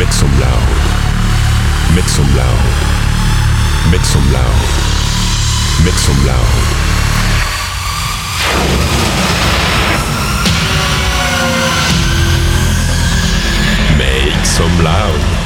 Mit zum Loud. Mit zum Loud. Mit zum Loud. Mit zum Loud. Make some loud.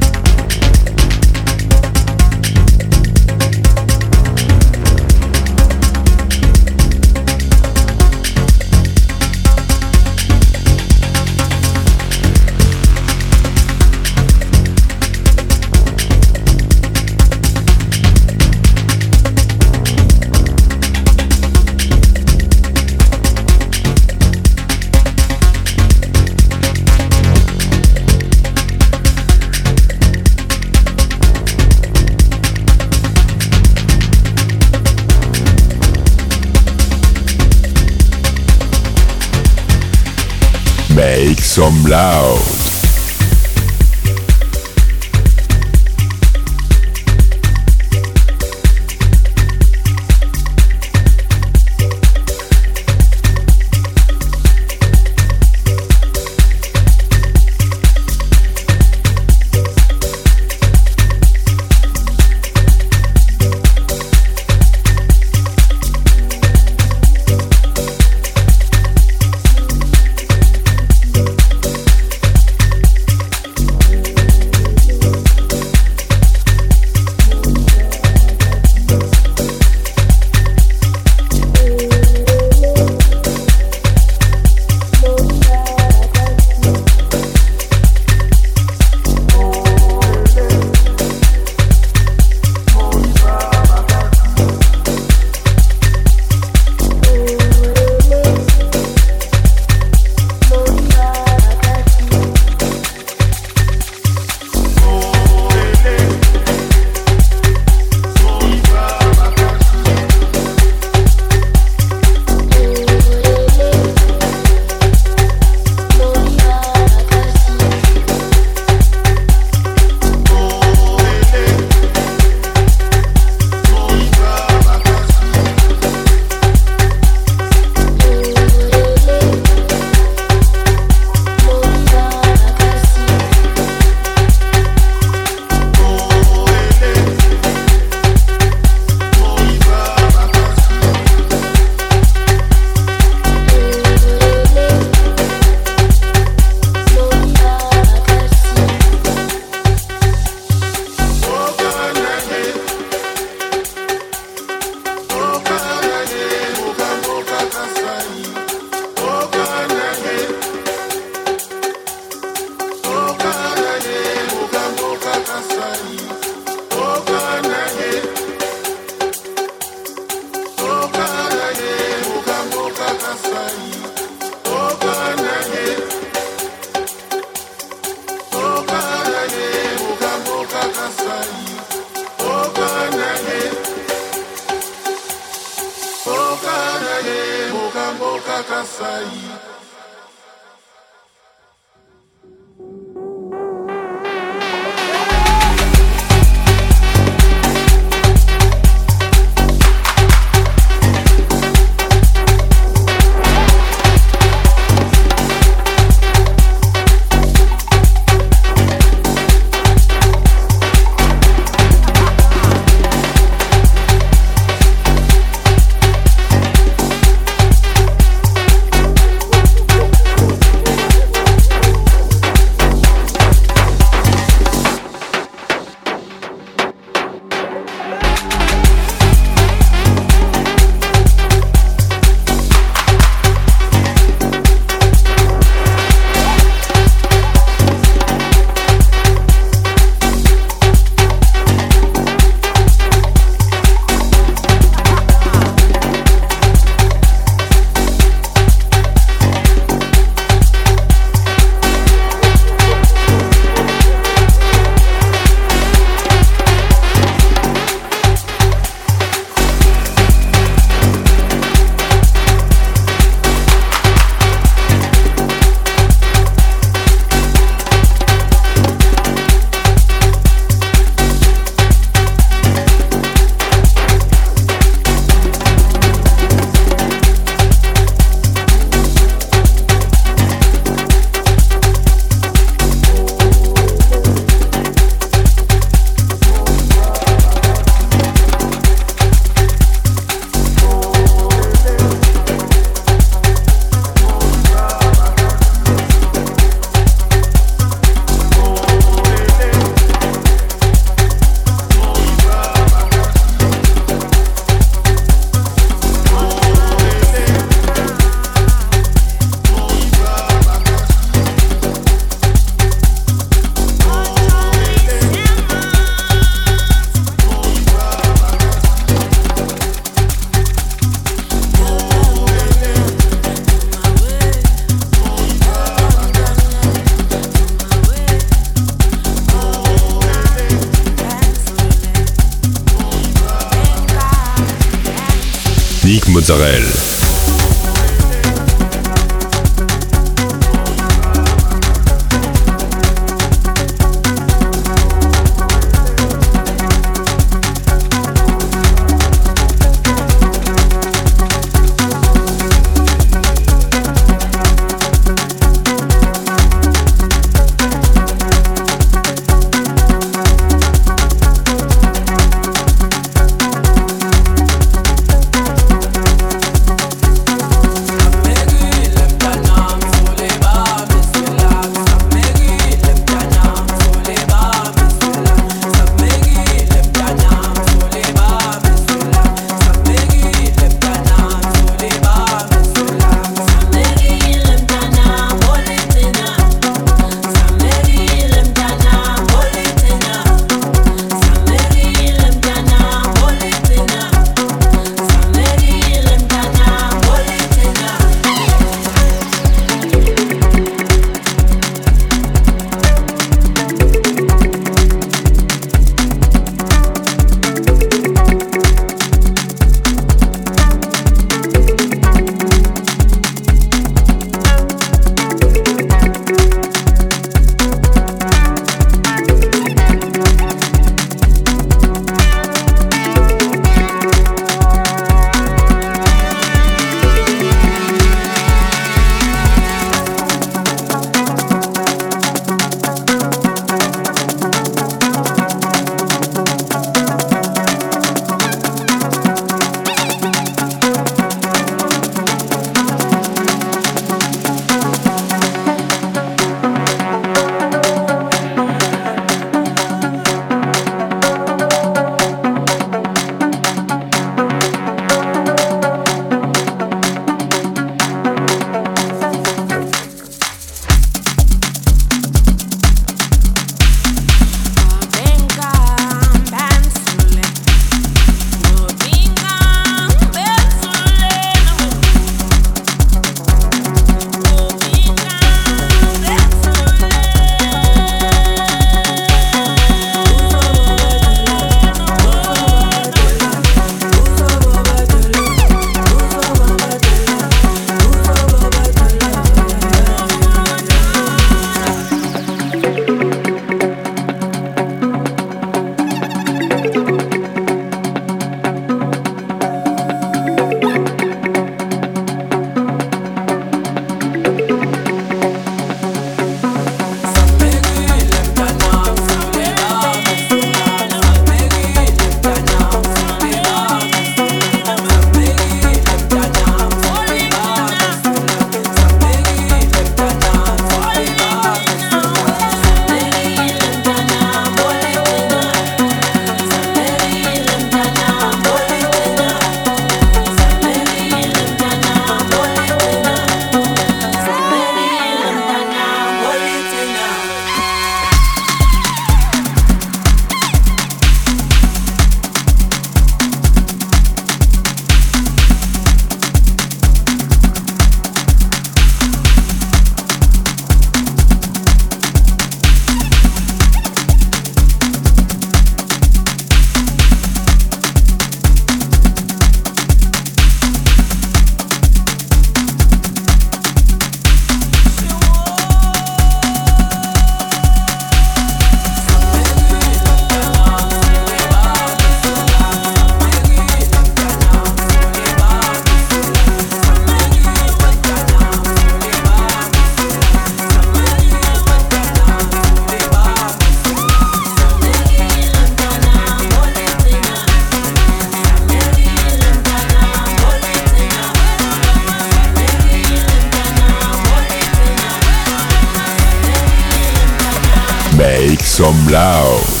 some.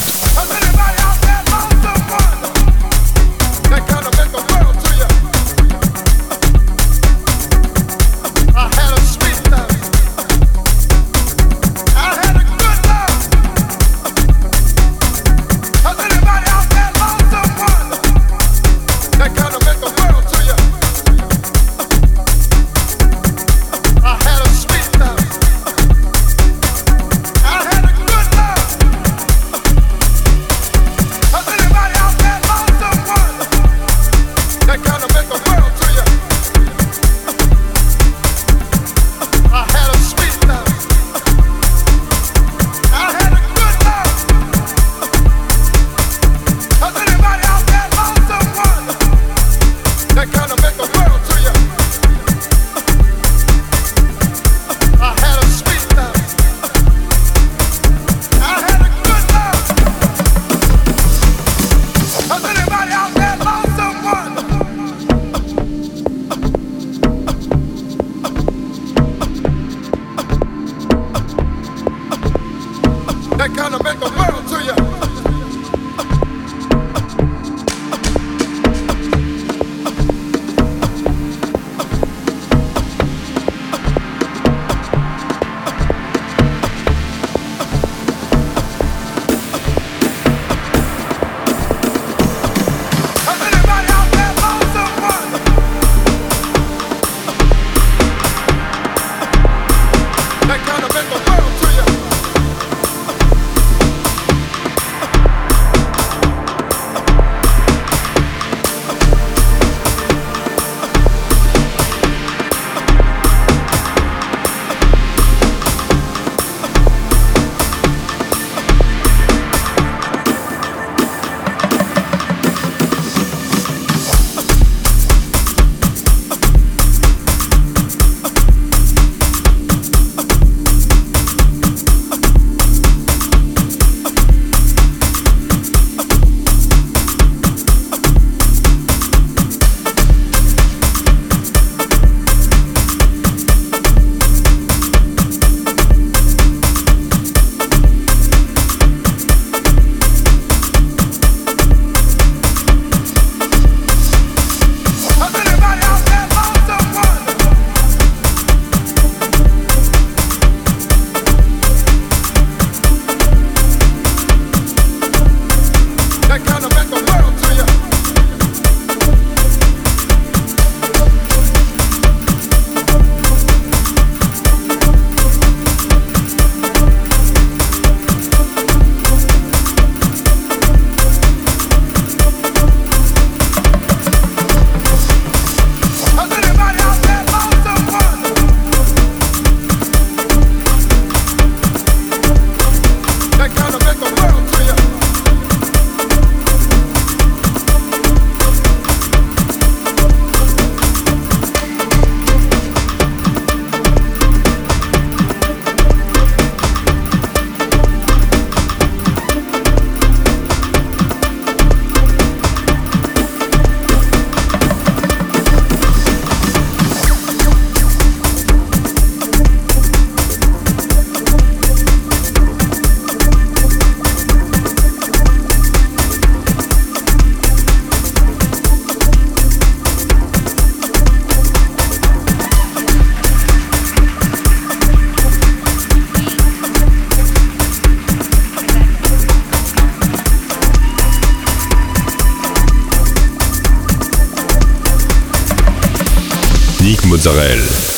Mozzarella.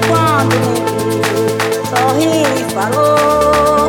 quando sorriu e falou.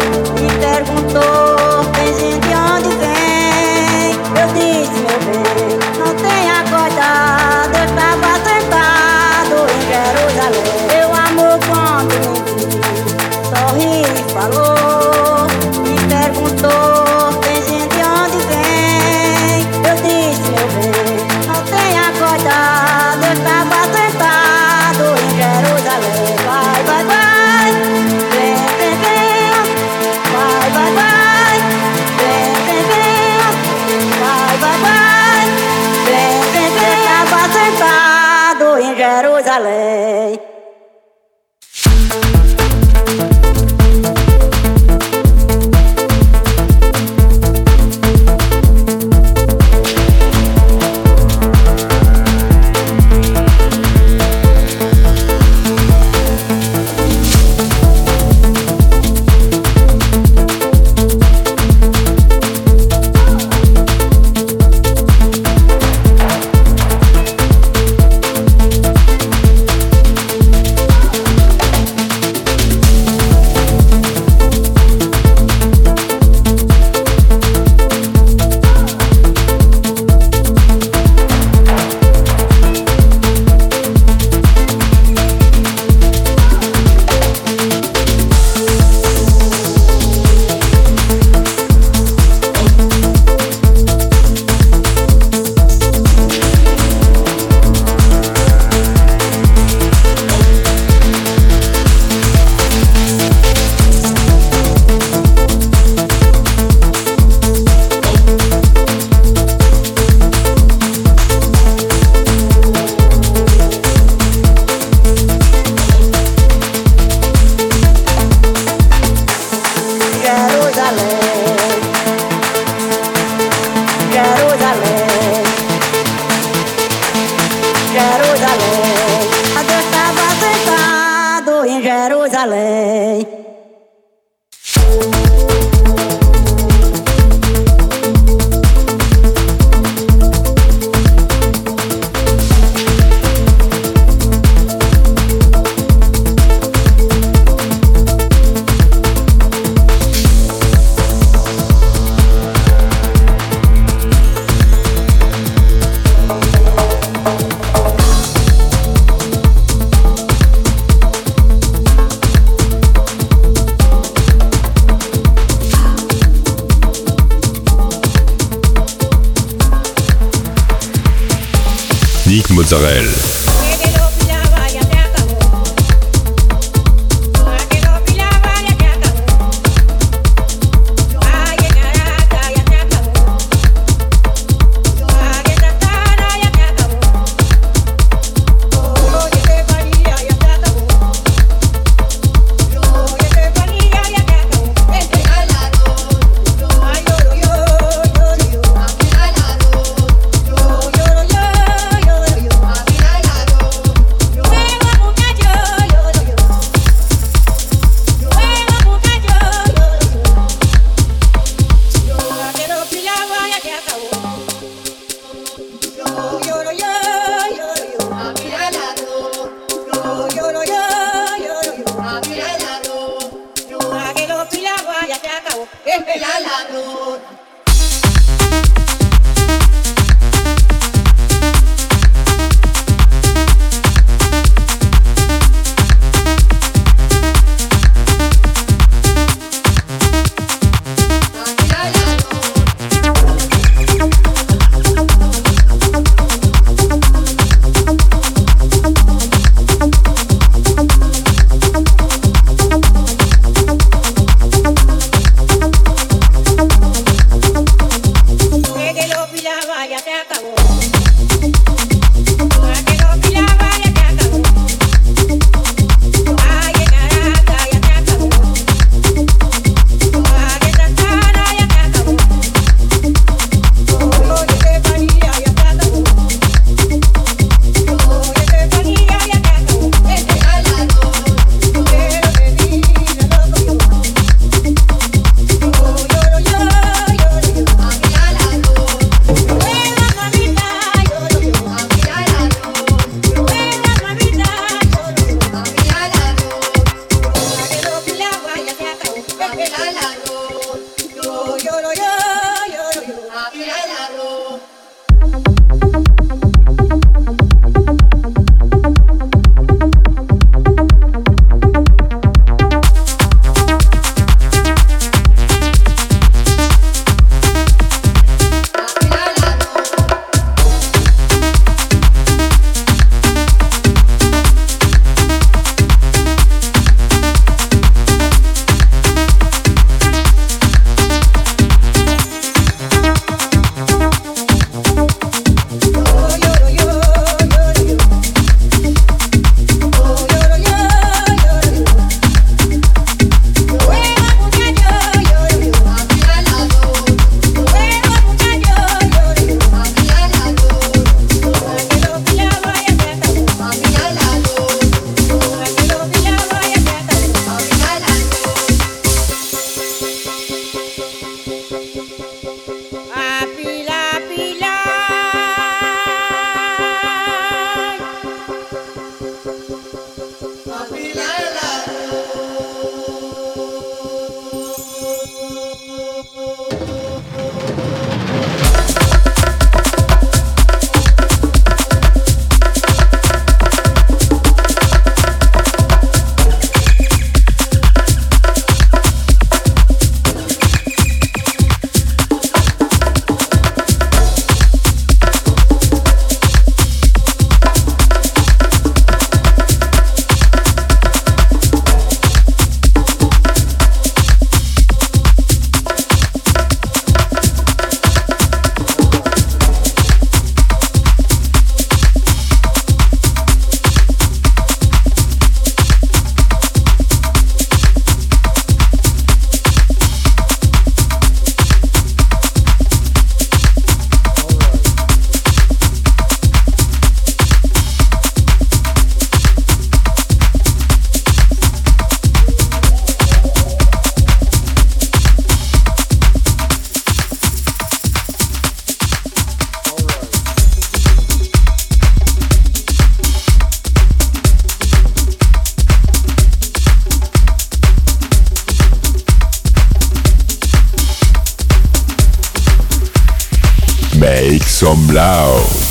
Make some loud.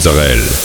Mozzarella.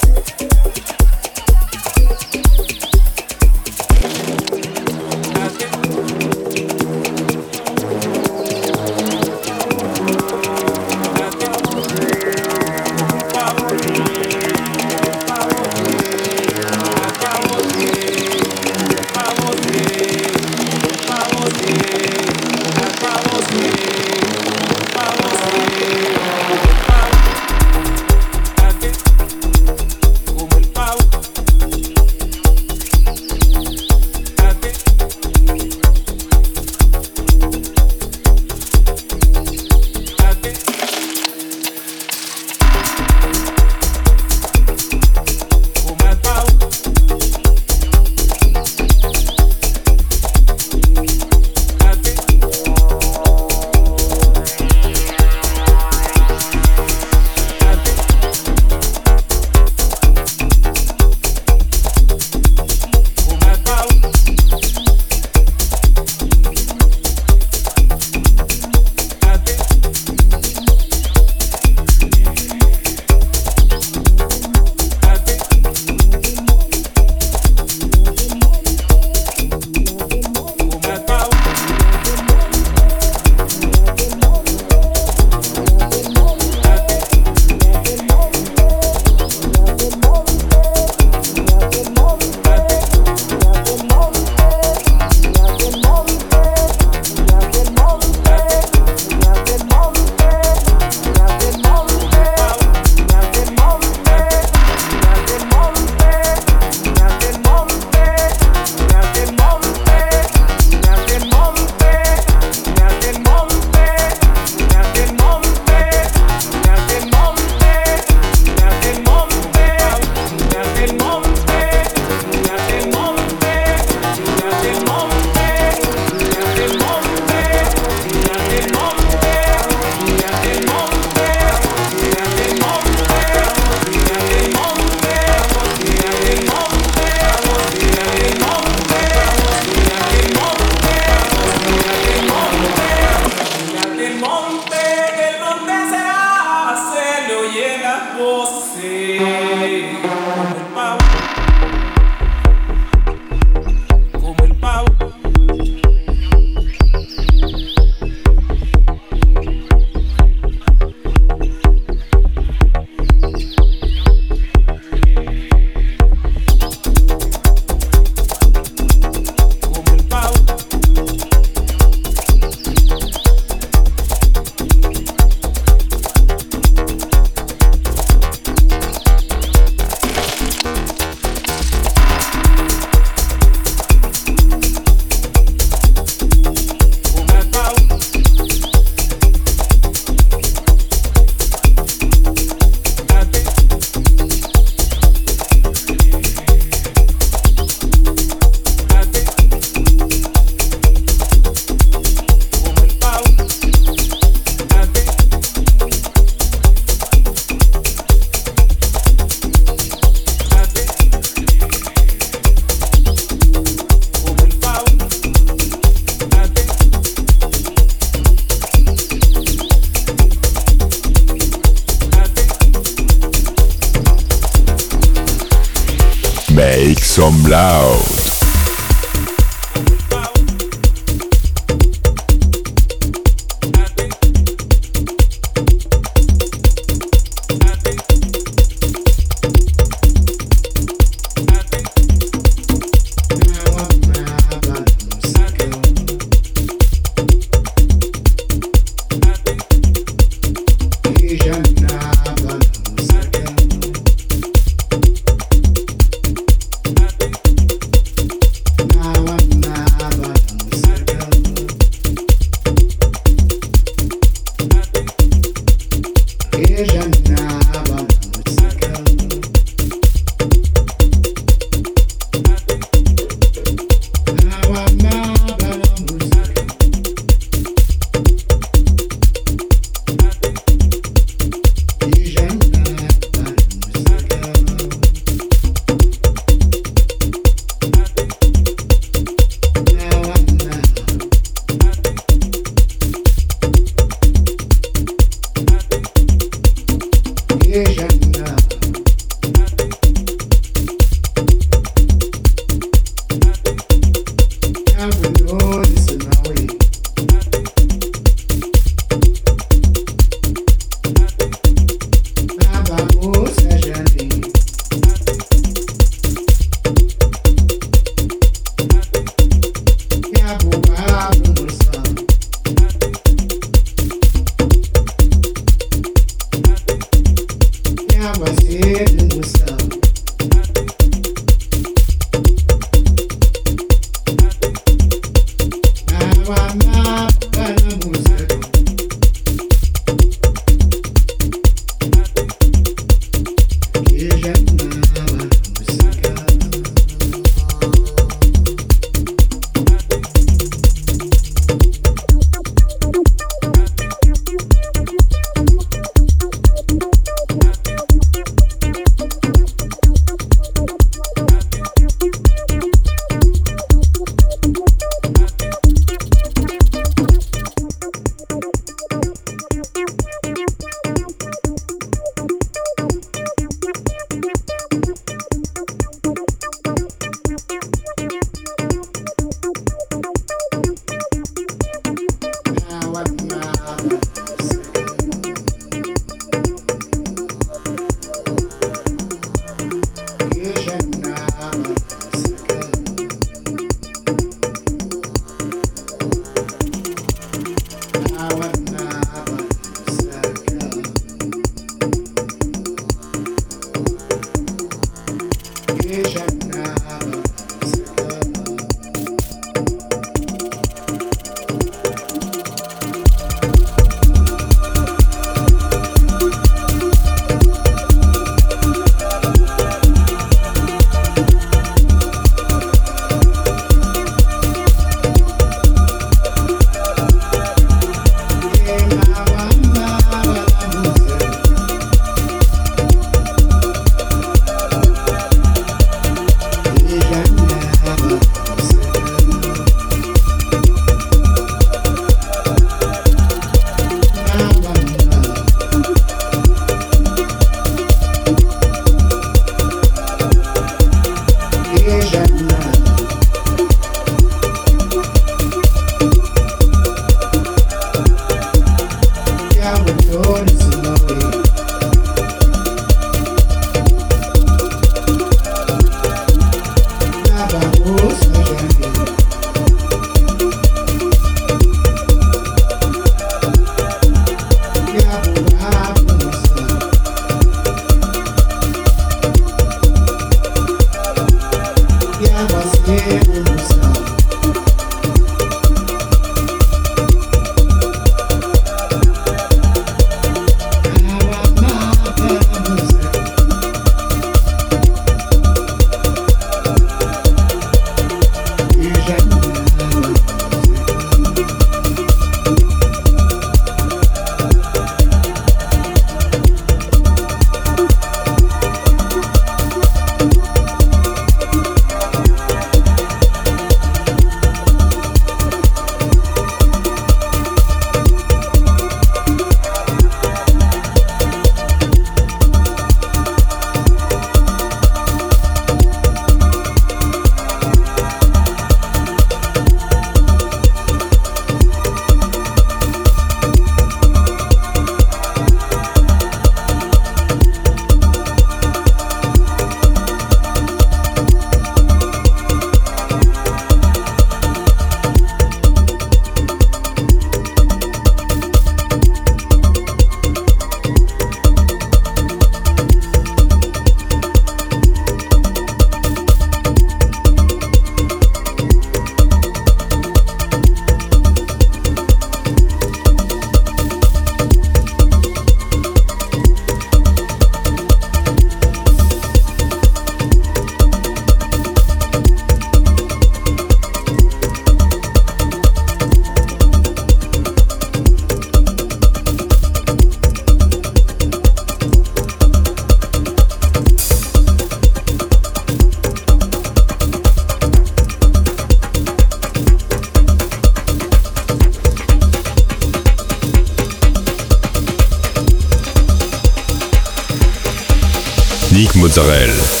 culturelle.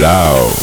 Blau.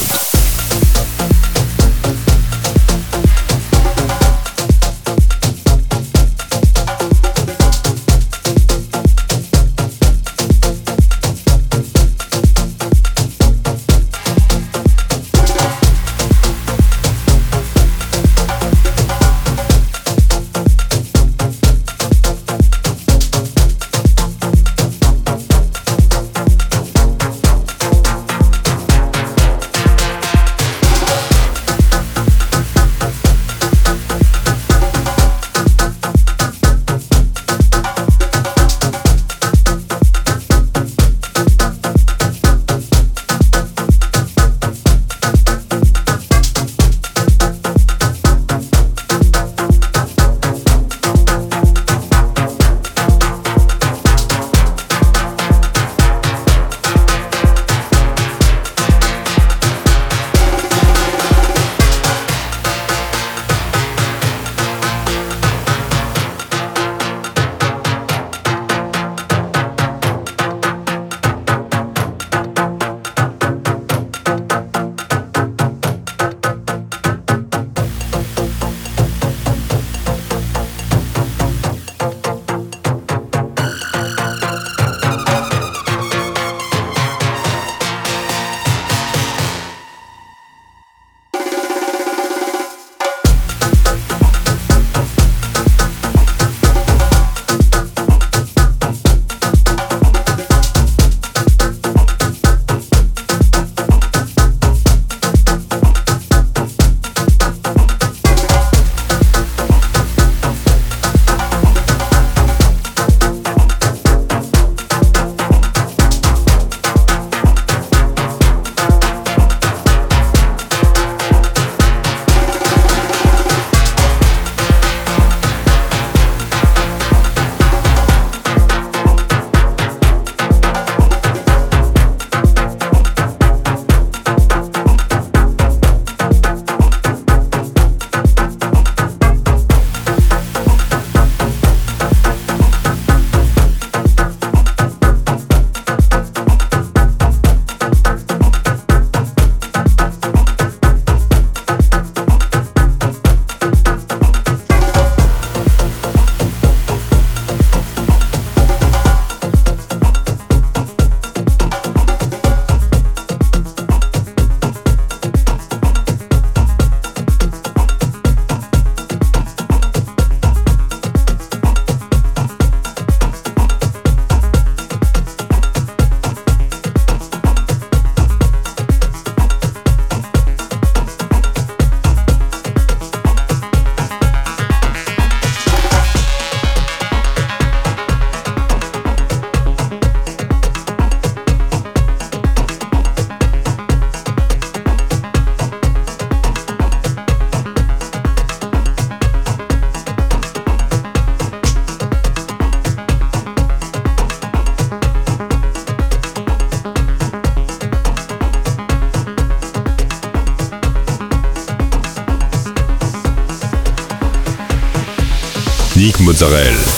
Mozzarella.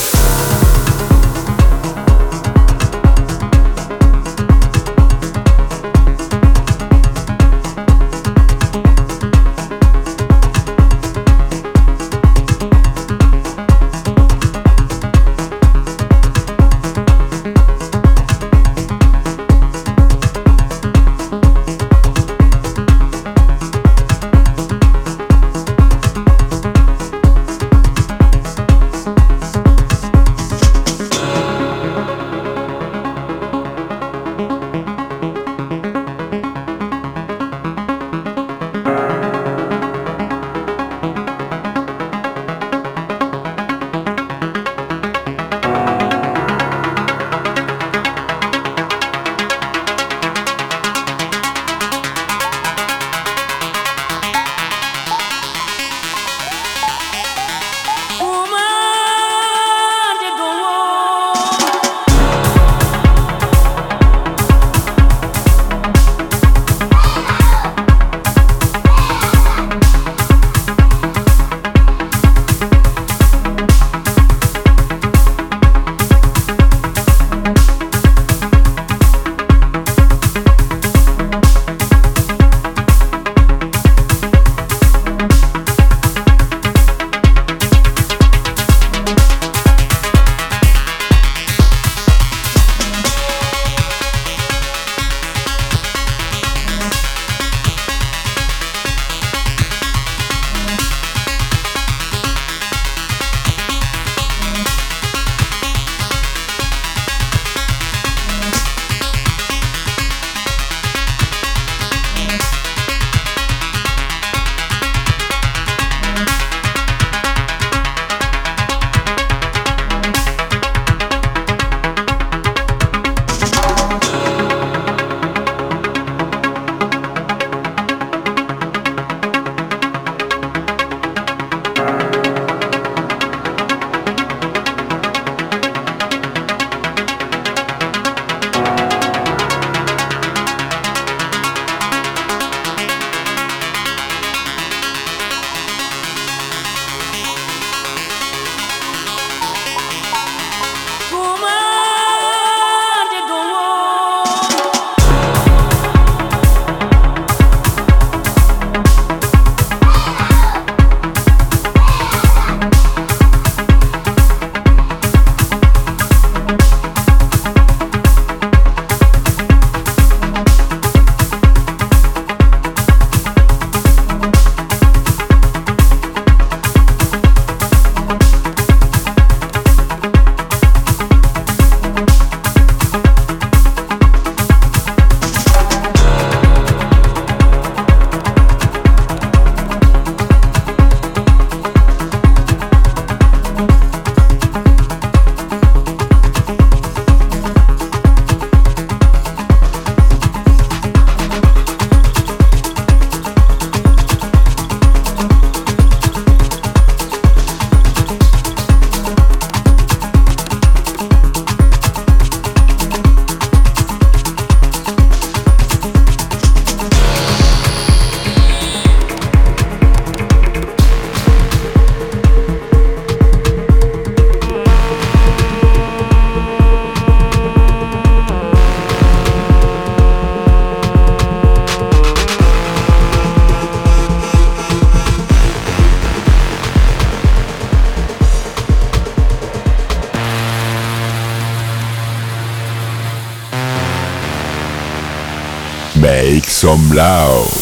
Loud.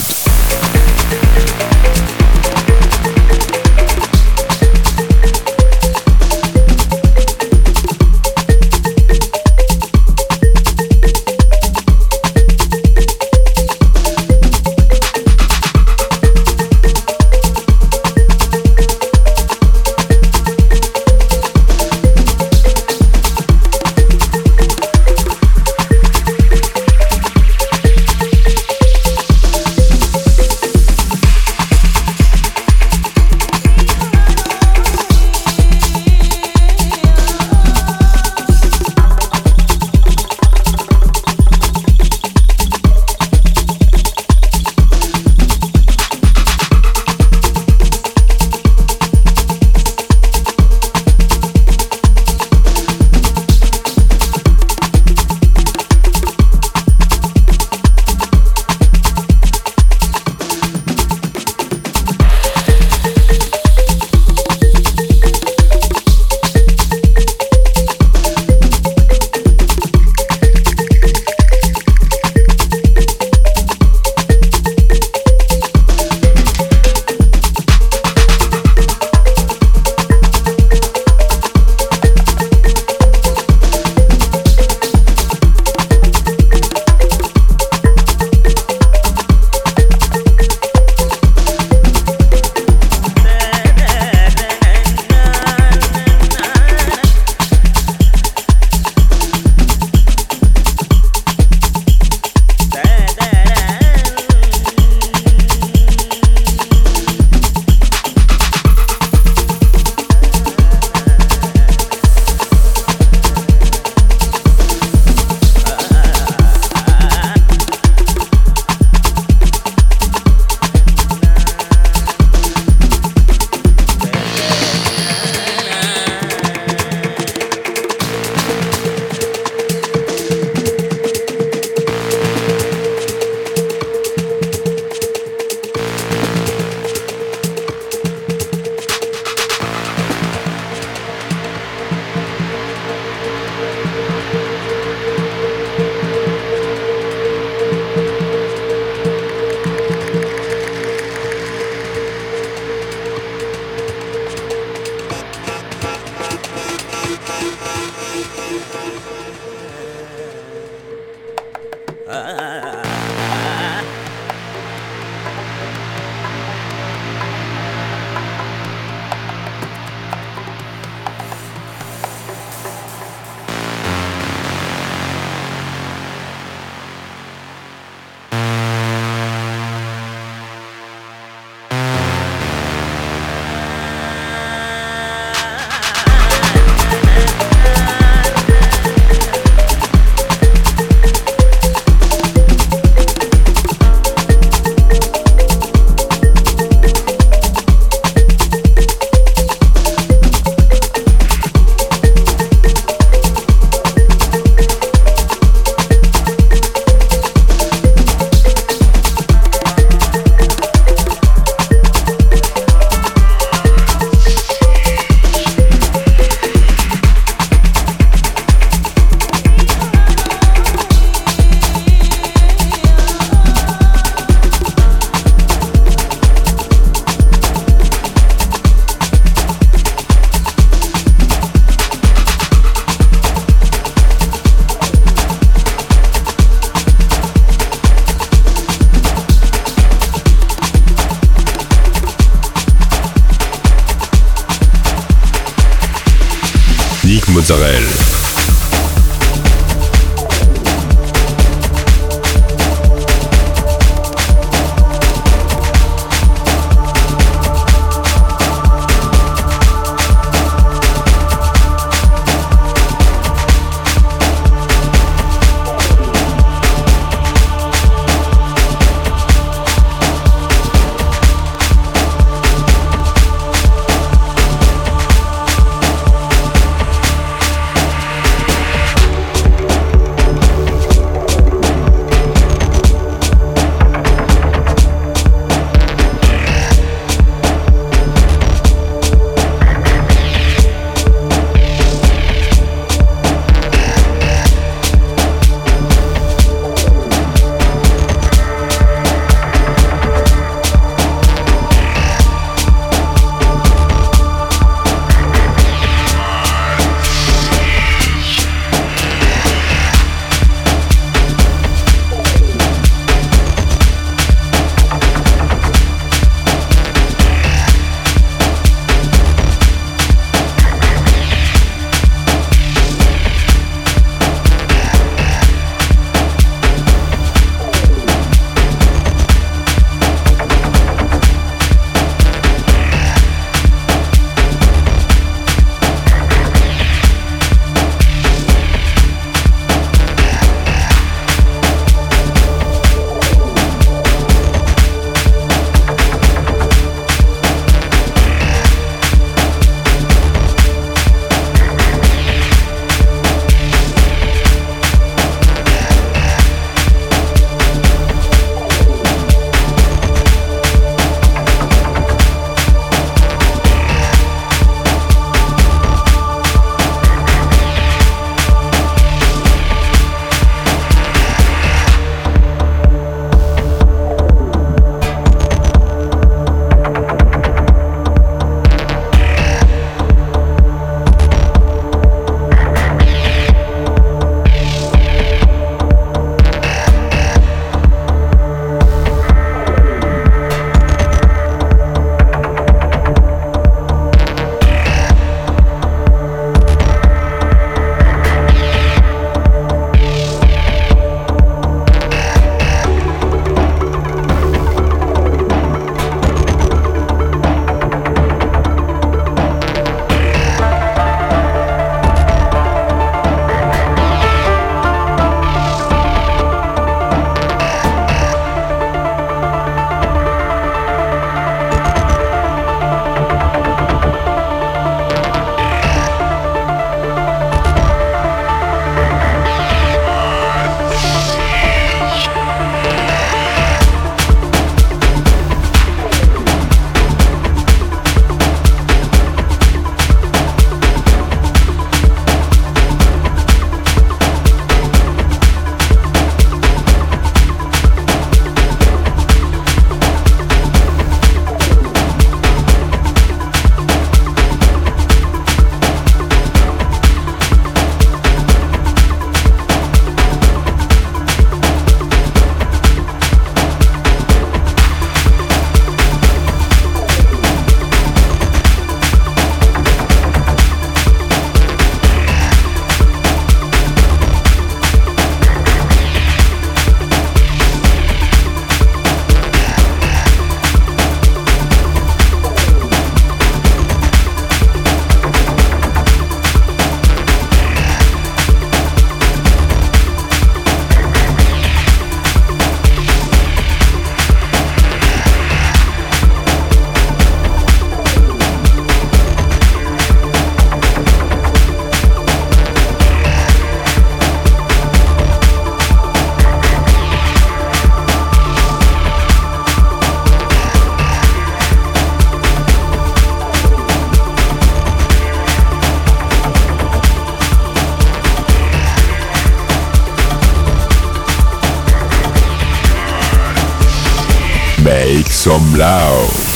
Some loud.